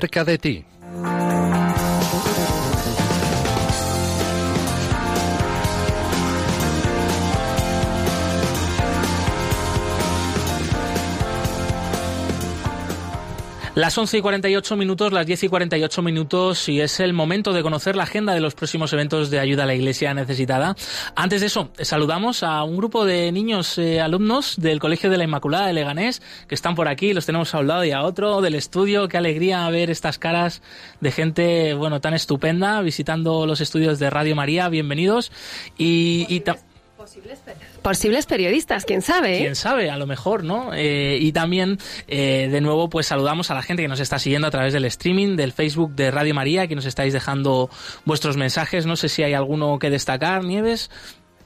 E: Cerca de ti.
A: Las 11 y 48 minutos, las 10 y 48 minutos, y es el momento de conocer la agenda de los próximos eventos de ayuda a la Iglesia necesitada. Antes de eso, saludamos a un grupo de niños eh, alumnos del Colegio de la Inmaculada de Leganés que están por aquí, los tenemos a un lado y a otro del estudio. Qué alegría ver estas caras de gente, bueno, tan estupenda visitando los estudios de Radio María. Bienvenidos. Y, y
B: Posibles periodistas, quién sabe.
A: ¿eh? Quién sabe, a lo mejor, ¿no? Eh, y también, eh, de nuevo, pues saludamos a la gente que nos está siguiendo a través del streaming, del Facebook de Radio María, que nos estáis dejando vuestros mensajes. No sé si hay alguno que destacar, Nieves.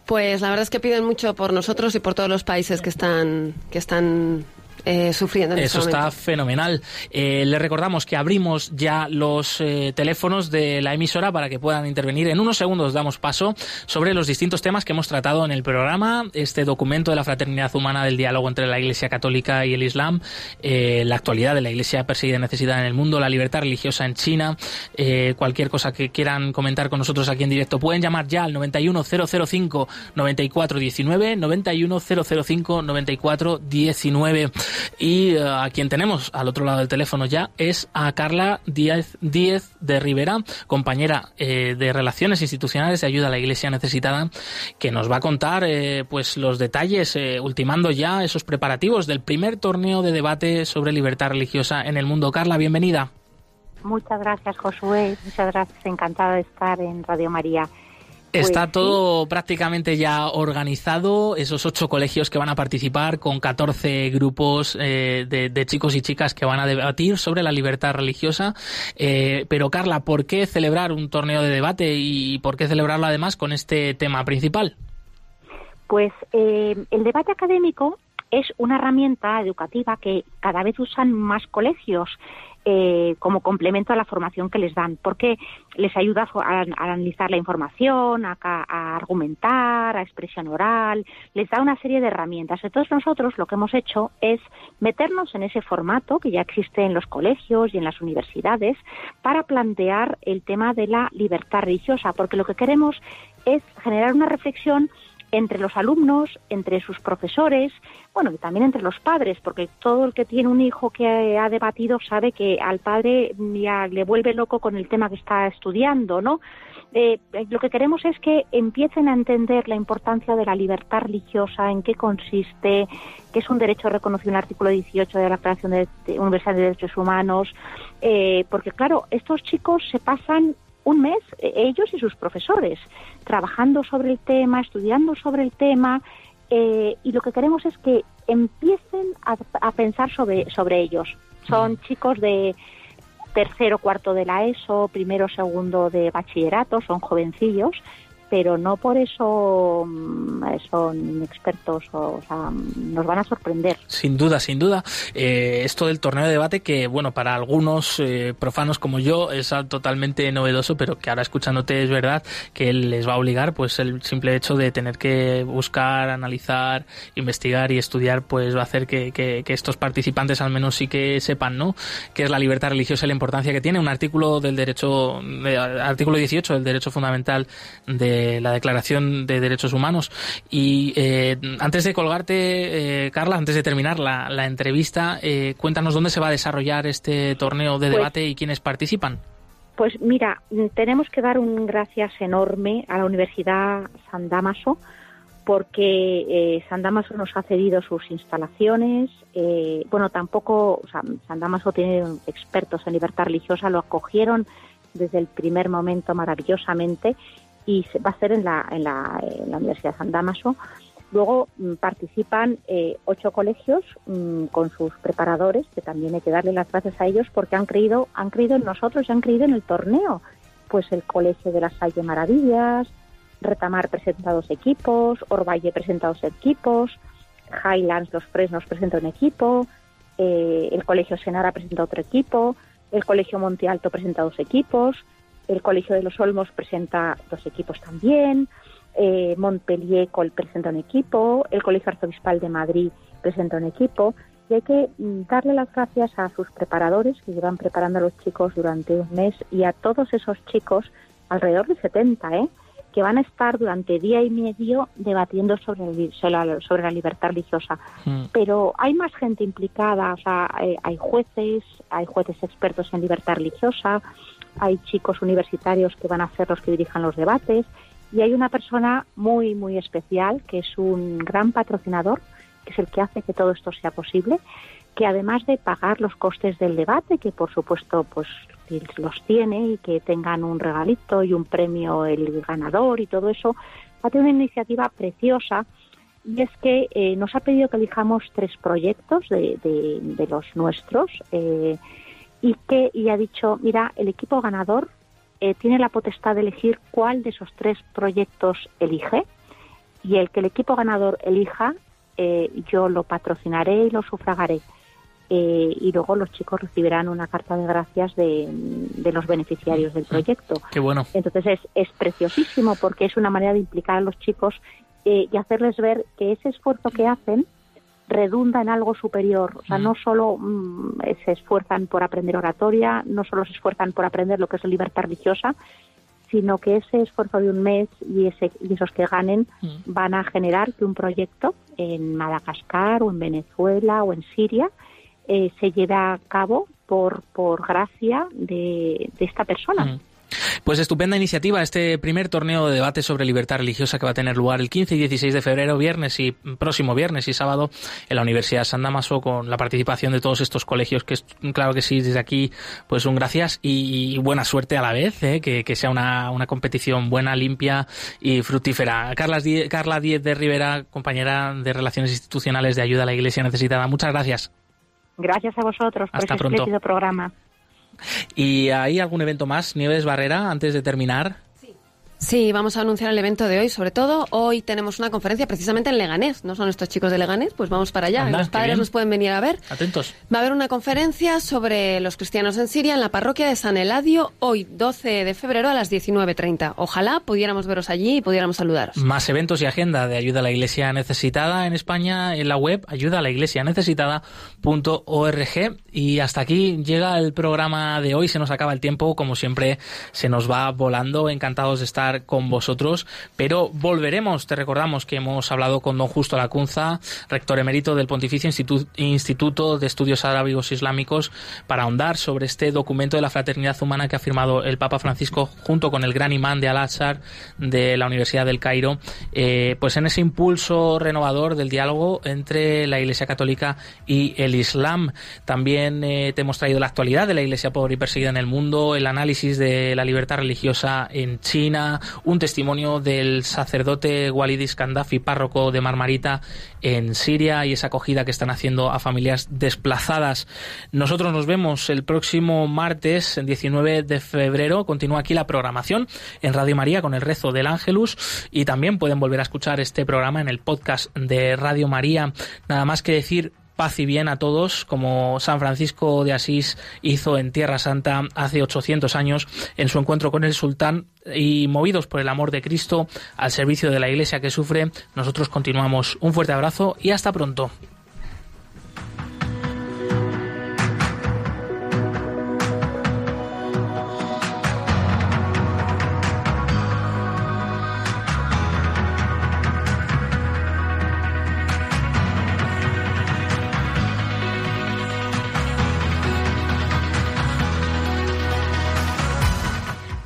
B: Pues la verdad es que piden mucho por nosotros y por todos los países que están, que están eh, sufriendo en
A: Eso
B: este
A: está fenomenal. Eh, le recordamos que abrimos ya los eh, teléfonos de la emisora para que puedan intervenir. En unos segundos damos paso sobre los distintos temas que hemos tratado en el programa. Este documento de la fraternidad humana del diálogo entre la Iglesia Católica y el Islam, la actualidad de la Iglesia perseguida y necesitada en el mundo, la libertad religiosa en China, eh, cualquier cosa que quieran comentar con nosotros aquí en directo, pueden llamar ya al 91005 9419, 91005 9419. Y eh, a quien tenemos al otro lado del teléfono ya es a Carla Díaz, Díez de Rivera, compañera eh, de Relaciones Institucionales de Ayuda a la Iglesia Necesitada, que nos va a contar eh, pues los detalles, eh, ultimando ya esos preparativos del primer torneo de debate sobre libertad religiosa en el mundo. Carla, bienvenida.
I: Muchas gracias, Josué. Muchas gracias. Encantada de estar en Radio María.
A: Está
I: Pues,
A: todo prácticamente ya organizado, esos ocho colegios que van a participar con 14 grupos eh, de, de chicos y chicas que van a debatir sobre la libertad religiosa. Eh, pero Carla, ¿por qué celebrar un torneo de debate y por qué celebrarlo además con este tema principal?
I: Pues eh, el debate académico es una herramienta educativa que cada vez usan más colegios eh, como complemento a la formación que les dan, porque les ayuda a, analizar la información, a argumentar, a expresión oral, les da una serie de herramientas. Entonces nosotros lo que hemos hecho es meternos en ese formato que ya existe en los colegios y en las universidades para plantear el tema de la libertad religiosa, porque lo que queremos es generar una reflexión entre los alumnos, entre sus profesores, bueno, y también entre los padres, porque todo el que tiene un hijo que ha debatido sabe que al padre ya le vuelve loco con el tema que está estudiando, ¿no? Eh, lo que queremos es que empiecen a entender la importancia de la libertad religiosa, en qué consiste, que es un derecho reconocido en el artículo 18 de la Declaración de- Universal de Derechos Humanos, eh, porque claro, estos chicos se pasan un mes, eh, ellos y sus profesores, trabajando sobre el tema, estudiando sobre el tema, eh, y lo que queremos es que empiecen a, a pensar sobre, sobre ellos. Son chicos de tercero, cuarto de la ESO, primero, segundo de bachillerato, son jovencillos, pero no por eso mm, son expertos, o, sea, nos van a sorprender.
A: Sin duda, sin duda. Eh, esto del torneo de debate que, bueno, para algunos eh, profanos como yo es totalmente novedoso, pero que ahora escuchándote es verdad que les va a obligar, pues el simple hecho de tener que buscar, analizar, investigar y estudiar, pues va a hacer que, que- que estos participantes al menos sí que sepan, ¿no? Qué es la libertad religiosa y la importancia que tiene. Un artículo del derecho, de- artículo 18 del derecho fundamental de la Declaración de Derechos Humanos. Y eh, antes de colgarte, eh, Carla, antes de terminar la, la entrevista, eh, cuéntanos dónde se va a desarrollar este torneo de
I: Pues-
A: debate y quiénes participan.
I: Pues mira, tenemos que dar un gracias enorme a la Universidad San Damaso porque eh, San Damaso nos ha cedido sus instalaciones. eh, bueno, tampoco, o sea, San Damaso tiene expertos en libertad religiosa, lo acogieron desde el primer momento maravillosamente y se- va a ser en la, en la, en la Universidad San Damaso. Luego mm, participan eh, ocho colegios mm, con sus preparadores, que también hay que darle las gracias a ellos porque han creído, han creído en nosotros y han creído en el torneo. Pues el Colegio de las Salle Maravillas, Retamar presenta dos equipos, Orvalle presenta dos equipos, Highlands Los Fresnos presenta un equipo, eh, el Colegio Senara presenta otro equipo, el Colegio Monte Alto presenta dos equipos, el Colegio de los Olmos presenta dos equipos también, eh, Montpellier Col presenta un equipo, el Colegio Arzobispal de Madrid presenta un equipo, y hay que mm, darle las gracias a sus preparadores que llevan preparando a los chicos durante un mes y a todos esos chicos, alrededor de 70, ¿eh? que van a estar durante día y medio debatiendo sobre, el- sobre la- libertad religiosa
A: Mm.
I: pero hay más gente implicada, o sea, hay, hay jueces, hay jueces expertos en libertad religiosa, hay chicos universitarios que van a ser los que dirijan los debates y hay una persona muy, muy especial que es un gran patrocinador, que es el que hace que todo esto sea posible, que además de pagar los costes del debate, que por supuesto pues los tiene y que tengan un regalito y un premio el ganador y todo eso, hace una iniciativa preciosa y es que eh, nos ha pedido que elijamos tres proyectos de, de- de los nuestros eh, y que y ha dicho, mira, el equipo ganador eh, tiene la potestad de elegir cuál de esos tres proyectos elige y el que el equipo ganador elija eh, yo lo patrocinaré y lo sufragaré. Eh, y luego los chicos recibirán una carta de gracias de, los beneficiarios del proyecto.
A: Qué bueno.
I: Entonces es, es preciosísimo porque es una manera de implicar a los chicos eh, y hacerles ver que ese esfuerzo que hacen redunda en algo superior. O sea, no solo mm, se esfuerzan por aprender oratoria, no solo se esfuerzan por aprender lo que es la libertad religiosa, sino que ese esfuerzo de un mes y, ese, y esos que ganen van a generar que un proyecto en Madagascar o en Venezuela o en Siria eh, se lleva a cabo por, por gracia de, esta persona.
A: Pues estupenda iniciativa este primer torneo de debate sobre libertad religiosa que va a tener lugar el 15 y 16 de febrero, viernes y próximo viernes y sábado en la Universidad San Damaso con la participación de todos estos colegios que es claro que sí desde aquí pues un gracias y, buena suerte a la vez ¿eh? que, sea una, una, competición buena, limpia y fructífera. Carla Díez, Carla Díez de Rivera, compañera de Relaciones Institucionales de Ayuda a la Iglesia Necesitada. Muchas gracias.
I: Gracias a vosotros por este espléndido programa.
A: ¿Y hay algún evento más, Nieves Barrera, antes de terminar?
B: Sí, vamos a anunciar el evento de hoy. Sobre todo, hoy tenemos una conferencia precisamente en Leganés. ¿No son estos chicos de Leganés? Pues vamos para allá. los padres nos pueden venir a ver.
A: Atentos.
B: Va a haber una conferencia sobre los cristianos en Siria en la parroquia de San Eladio hoy, 12 de febrero a las 19.30. Ojalá pudiéramos veros allí y pudiéramos saludaros.
A: Más eventos y agenda de ayuda a la iglesia necesitada en España en la web ayuda a la iglesia necesitada.org. Y hasta aquí llega el programa de hoy. Se nos acaba el tiempo. Como siempre, se nos va volando. Encantados de estar con vosotros, pero volveremos. Te recordamos que hemos hablado con don Justo Lacunza, rector emérito del Pontificio Instituto de Estudios Arábigos Islámicos, para ahondar sobre este documento de la fraternidad humana que ha firmado el Papa Francisco junto con el gran imán de Al-Azhar de la Universidad del Cairo, eh, pues en ese impulso renovador del diálogo entre la Iglesia Católica y el Islam. También eh, te hemos traído la actualidad de la Iglesia pobre y perseguida en el mundo, el análisis de la libertad religiosa en China, un testimonio del sacerdote Walidis Kandafi, párroco de Marmarita en Siria y esa acogida que están haciendo a familias desplazadas. Nosotros nos vemos el próximo martes, el 19 de febrero. Continúa aquí la programación en Radio María con el rezo del Ángelus y también pueden volver a escuchar este programa en el podcast de Radio María. Nada más que decir paz y bien a todos, como San Francisco de Asís hizo en Tierra Santa hace 800 años en su encuentro con el sultán y movidos por el amor de Cristo al servicio de la Iglesia que sufre, nosotros continuamos. Un fuerte abrazo y hasta pronto.